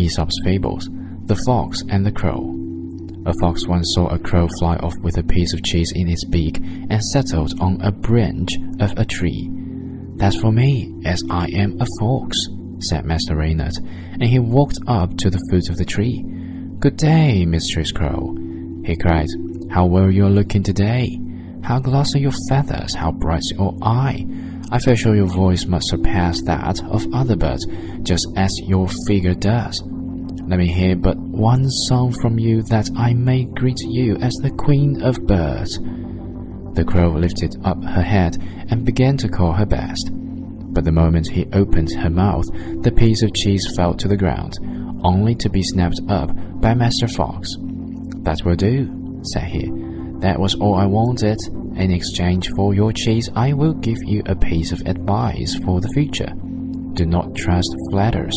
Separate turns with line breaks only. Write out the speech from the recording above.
Aesop's Fables The Fox and the Crow. A fox once saw a crow fly off with a piece of cheese in its beak and settled on a branch of a tree. That's for me, as I am a fox, said Master Reynard, and he walked up to the foot of the tree. Good day, Mistress Crow, he cried. How well you're looking today! How glossy your feathers, how bright your eye! I feel sure your voice must surpass that of other birds, just as your figure does. Let me hear but one song from you that I may greet you as the Queen of Birds. The crow lifted up her head and began to call her best. But the moment he opened her mouth, the piece of cheese fell to the ground, only to be snapped up by Master Fox. That will do, said he. That was all I wanted. In exchange for your cheese, I will give you a piece of advice for the future. Do not trust flatters.